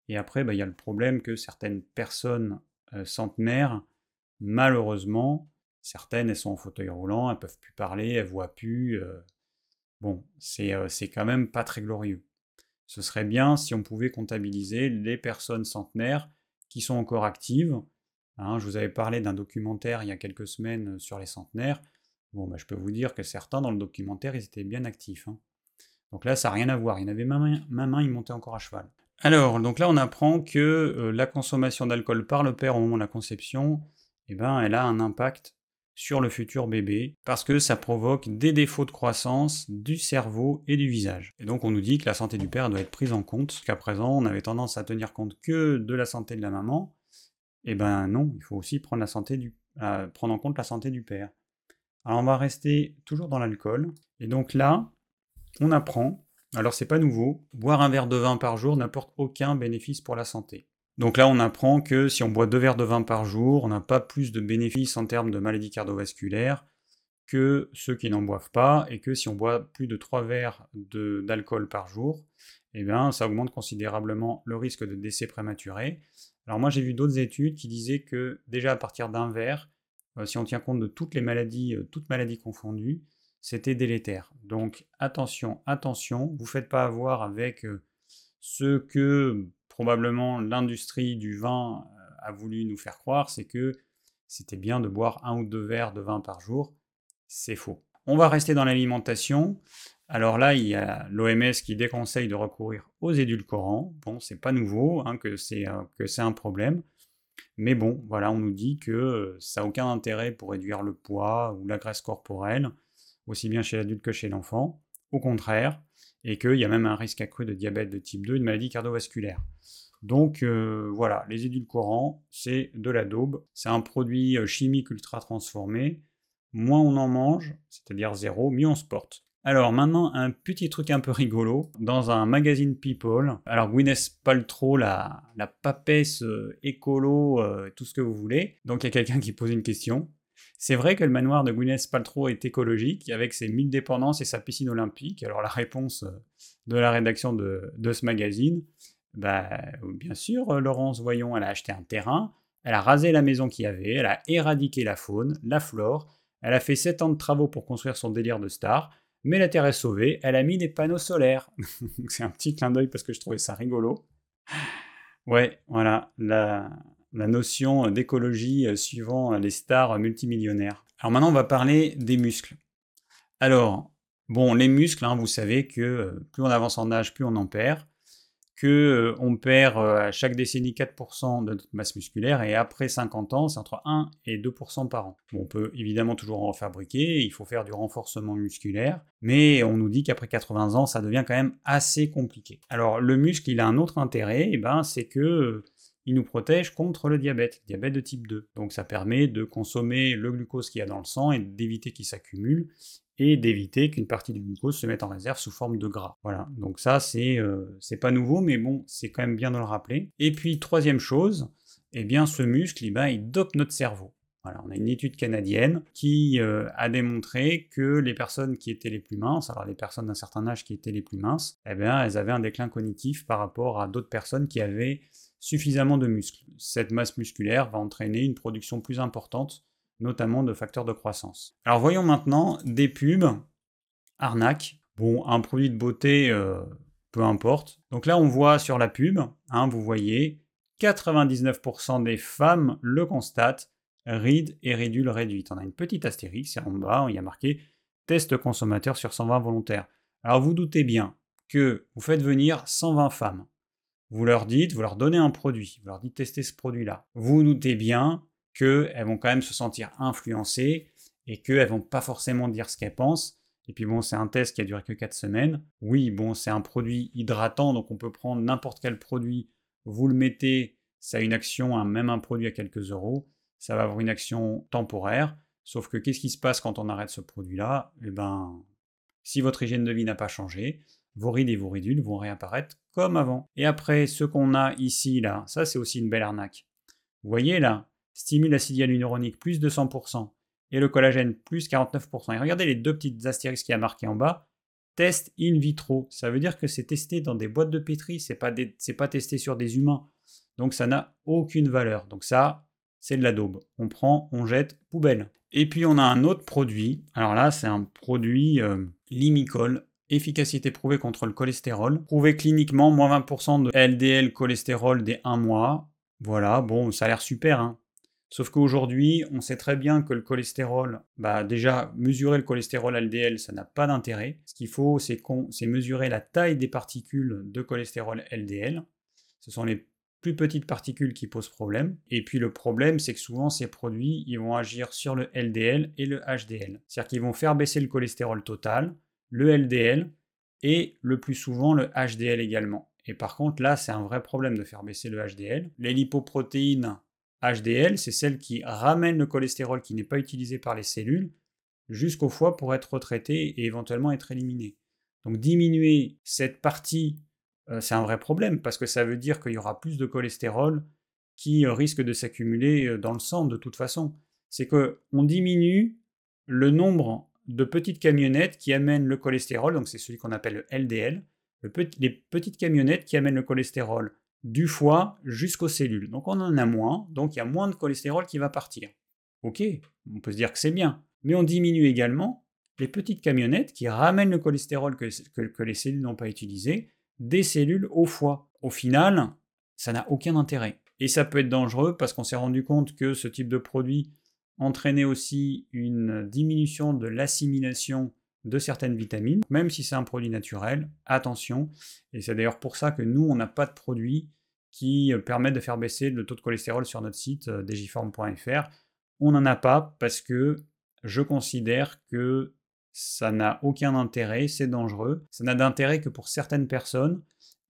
Et après, bah, il y a le problème que certaines personnes euh, centenaires, malheureusement, certaines elles sont en fauteuil roulant, elles peuvent plus parler, elles voient plus. Euh. Bon, euh, c'est quand même pas très glorieux. Ce serait bien si on pouvait comptabiliser les personnes centenaires qui sont encore actives, Hein, je vous avais parlé d'un documentaire il y a quelques semaines sur les centenaires. Bon, bah, je peux vous dire que certains dans le documentaire, ils étaient bien actifs. Hein. Donc là, ça n'a rien à voir. Il y en avait même un, il montait encore à cheval. Alors, donc là, on apprend que euh, la consommation d'alcool par le père au moment de la conception, eh ben, elle a un impact sur le futur bébé, parce que ça provoque des défauts de croissance du cerveau et du visage. Et donc on nous dit que la santé du père doit être prise en compte, Jusqu'à présent on avait tendance à tenir compte que de la santé de la maman, eh ben non, il faut aussi prendre en compte la santé du père. Alors on va rester toujours dans l'alcool. Et donc là, on apprend, alors c'est pas nouveau, boire un verre de vin par jour n'apporte aucun bénéfice pour la santé. Donc là, on apprend que si on boit deux verres de vin par jour, on n'a pas plus de bénéfices en termes de maladies cardiovasculaires que ceux qui n'en boivent pas, et que si on boit plus de trois verres d'alcool par jour, eh bien, ça augmente considérablement le risque de décès prématuré. Alors moi j'ai vu d'autres études qui disaient que déjà à partir d'un verre, si on tient compte de toutes les maladies, euh, toutes maladies confondues, c'était délétère. Donc attention, attention, vous ne faites pas avoir avec euh, ce que probablement l'industrie du vin a voulu nous faire croire, c'est que c'était bien de boire un ou deux verres de vin par jour. C'est faux. On va rester dans l'alimentation. Alors là, il y a l'OMS qui déconseille de recourir aux édulcorants. Bon, c'est pas nouveau hein, que c'est un problème. Mais bon, voilà, on nous dit que euh, ça n'a aucun intérêt pour réduire le poids ou la graisse corporelle, aussi bien chez l'adulte que chez l'enfant. Au contraire, et qu'il y a même un risque accru de diabète de type 2, une maladie cardiovasculaire. Donc euh, voilà, les édulcorants, c'est de la daube. C'est un produit euh, chimique ultra transformé. Moins on en mange, c'est-à-dire zéro, mieux on se porte. Alors maintenant, un petit truc un peu rigolo. Dans un magazine People, alors Gwyneth Paltrow, la, la papesse euh, écolo, euh, tout ce que vous voulez. Donc il y a quelqu'un qui pose une question. C'est vrai que le manoir de Gwyneth Paltrow est écologique, avec ses 1000 dépendances et sa piscine olympique? Alors la réponse euh, de la rédaction de, de ce magazine, bah, bien sûr, Laurence Voyons, elle a acheté un terrain, elle a rasé la maison qu'il y avait, elle a éradiqué la faune, la flore, elle a fait 7 ans de travaux pour construire son délire de star, mais la Terre est sauvée, elle a mis des panneaux solaires. c'est un petit clin d'œil parce que je trouvais ça rigolo. Ouais, voilà, la, notion d'écologie euh, suivant les stars multimillionnaires. Alors maintenant, on va parler des muscles. Alors, bon, les muscles, hein, vous savez que euh, plus on avance en âge, plus on en perd, que on perd à chaque décennie 4% de notre masse musculaire et après 50 ans, c'est entre 1 et 2% par an. on peut évidemment toujours en fabriquer, il faut faire du renforcement musculaire, mais on nous dit qu'après 80 ans, ça devient quand même assez compliqué. Alors le muscle, il a un autre intérêt, et ben, c'est que il nous protège contre le diabète, diabète de type 2. Donc ça permet de consommer le glucose qu'il y a dans le sang et d'éviter qu'il s'accumule et d'éviter qu'une partie du glucose se mette en réserve sous forme de gras. Voilà, donc ça c'est euh, pas nouveau, mais bon, c'est quand même bien de le rappeler. Et puis troisième chose, eh bien ce muscle, eh ben, il dope notre cerveau. Voilà, on a une étude canadienne qui euh, a démontré que les personnes qui étaient les plus minces, alors les personnes d'un certain âge qui étaient les plus minces, eh bien, elles avaient un déclin cognitif par rapport à d'autres personnes qui avaient suffisamment de muscles. Cette masse musculaire va entraîner une production plus importante, notamment de facteurs de croissance. Alors voyons maintenant des pubs, arnaque. Bon, un produit de beauté, euh, peu importe. Donc là, on voit sur la pub, hein, vous voyez, 99% des femmes le constatent, rides et ridules réduites. On a une petite astérix, et en bas, il y a marqué test consommateur sur 120 volontaires. Alors vous doutez bien que vous faites venir 120 femmes. Vous leur dites, vous leur donnez un produit, vous leur dites tester ce produit-là. Vous notez bien qu'elles vont quand même se sentir influencées et qu'elles vont pas forcément dire ce qu'elles pensent. Et puis bon, c'est un test qui a duré que 4 semaines. Oui, bon, c'est un produit hydratant, donc on peut prendre n'importe quel produit, vous le mettez, ça a une action, même un produit à quelques euros, ça va avoir une action temporaire. Sauf que qu'est-ce qui se passe quand on arrête ce produit-là? Eh ben, si votre hygiène de vie n'a pas changé, vos rides et vos ridules vont réapparaître comme avant. Et après, ce qu'on a ici, là, ça c'est aussi une belle arnaque. Vous voyez là, stimule l'acide hyaluronique plus de 100% et le collagène plus 49%. Et regardez les deux petites astérisques qui a marqué en bas. Test in vitro. Ça veut dire que c'est testé dans des boîtes de pétri, c'est pas, pas testé sur des humains. Donc ça n'a aucune valeur. Donc ça, c'est de la daube. On prend, on jette, poubelle. Et puis on a un autre produit. Alors là, c'est un produit euh, limicol efficacité prouvée contre le cholestérol, prouvé cliniquement, moins 20% de LDL cholestérol dès un mois. Voilà, bon, ça a l'air super, hein. Sauf qu'aujourd'hui, on sait très bien que le cholestérol, bah déjà, mesurer le cholestérol LDL, ça n'a pas d'intérêt. Ce qu'il faut, c'est mesurer la taille des particules de cholestérol LDL. Ce sont les plus petites particules qui posent problème. Et puis le problème, c'est que souvent ces produits, ils vont agir sur le LDL et le HDL. C'est-à-dire qu'ils vont faire baisser le cholestérol total, le LDL et le plus souvent le HDL également. Et par contre, là, c'est un vrai problème de faire baisser le HDL. Les lipoprotéines HDL, c'est celles qui ramènent le cholestérol qui n'est pas utilisé par les cellules jusqu'au foie pour être retraité et éventuellement être éliminé. Donc diminuer cette partie, euh, c'est un vrai problème parce que ça veut dire qu'il y aura plus de cholestérol qui risque de s'accumuler euh, dans le sang de toute façon. C'est que on diminue le nombre de petites camionnettes qui amènent le cholestérol, donc c'est celui qu'on appelle le LDL, les petites camionnettes qui amènent le cholestérol du foie jusqu'aux cellules. Donc on en a moins, donc il y a moins de cholestérol qui va partir. Ok, on peut se dire que c'est bien, mais on diminue également les petites camionnettes qui ramènent le cholestérol que, les cellules n'ont pas utilisé des cellules au foie. Au final, ça n'a aucun intérêt. Et ça peut être dangereux parce qu'on s'est rendu compte que ce type de produit entraîner aussi une diminution de l'assimilation de certaines vitamines, même si c'est un produit naturel, attention, et c'est d'ailleurs pour ça que nous, on n'a pas de produit qui permet de faire baisser le taux de cholestérol sur notre site euh, digiform.fr. On n'en a pas parce que je considère que ça n'a aucun intérêt, c'est dangereux, ça n'a d'intérêt que pour certaines personnes,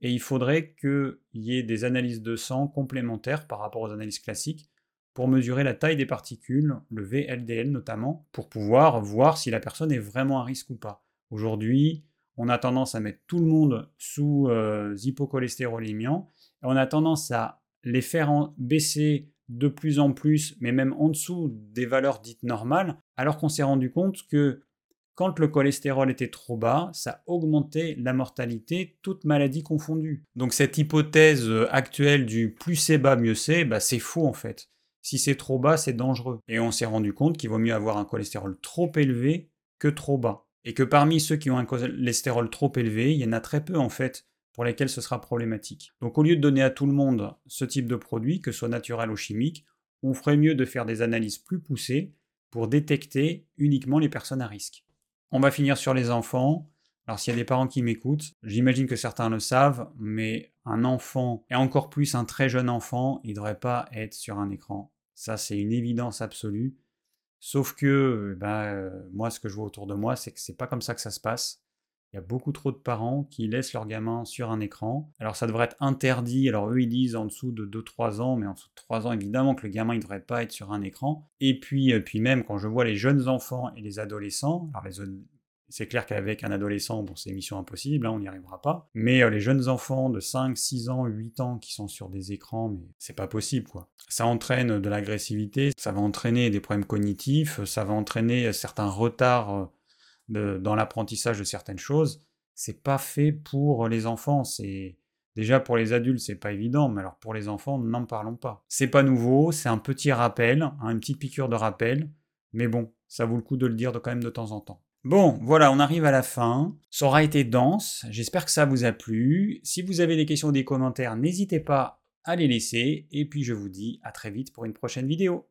et il faudrait qu'il y ait des analyses de sang complémentaires par rapport aux analyses classiques pour mesurer la taille des particules, le VLDL notamment, pour pouvoir voir si la personne est vraiment à risque ou pas. Aujourd'hui, on a tendance à mettre tout le monde sous euh, on a tendance à les faire baisser de plus en plus, mais même en dessous des valeurs dites normales, alors qu'on s'est rendu compte que quand le cholestérol était trop bas, ça augmentait la mortalité, toute maladie confondue. Donc cette hypothèse euh, actuelle du plus c'est bas, mieux c'est, bah c'est faux en fait. Si c'est trop bas, c'est dangereux. Et on s'est rendu compte qu'il vaut mieux avoir un cholestérol trop élevé que trop bas. Et que parmi ceux qui ont un cholestérol trop élevé, il y en a très peu en fait pour lesquels ce sera problématique. Donc au lieu de donner à tout le monde ce type de produit, que ce soit naturel ou chimique, on ferait mieux de faire des analyses plus poussées pour détecter uniquement les personnes à risque. On va finir sur les enfants. Alors s'il y a des parents qui m'écoutent, j'imagine que certains le savent, mais un enfant, et encore plus un très jeune enfant, il ne devrait pas être sur un écran. Ça, c'est une évidence absolue. Sauf que, ben, moi, ce que je vois autour de moi, c'est que c'est pas comme ça que ça se passe. Il y a beaucoup trop de parents qui laissent leurs gamins sur un écran. Alors ça devrait être interdit. Alors eux ils disent en dessous de 2-3 ans, mais en dessous de 3 ans évidemment que le gamin il devrait pas être sur un écran. Et puis, puis même quand je vois les jeunes enfants et les adolescents, alors les, c'est clair qu'avec un adolescent, bon, c'est mission impossible, hein, on n'y arrivera pas. Mais euh, les jeunes enfants de 5, 6 ans, 8 ans qui sont sur des écrans, mais c'est pas possible, quoi. Ça entraîne de l'agressivité, ça va entraîner des problèmes cognitifs, ça va entraîner certains retards euh, dans l'apprentissage de certaines choses. C'est pas fait pour les enfants, c'est. Déjà pour les adultes, c'est pas évident, mais alors pour les enfants, n'en parlons pas. C'est pas nouveau, c'est un petit rappel, hein, une petite piqûre de rappel, mais bon, ça vaut le coup de le dire quand même de temps en temps. Bon, voilà, on arrive à la fin. Ça aura été dense, j'espère que ça vous a plu. Si vous avez des questions ou des commentaires, n'hésitez pas à les laisser. Et puis je vous dis à très vite pour une prochaine vidéo.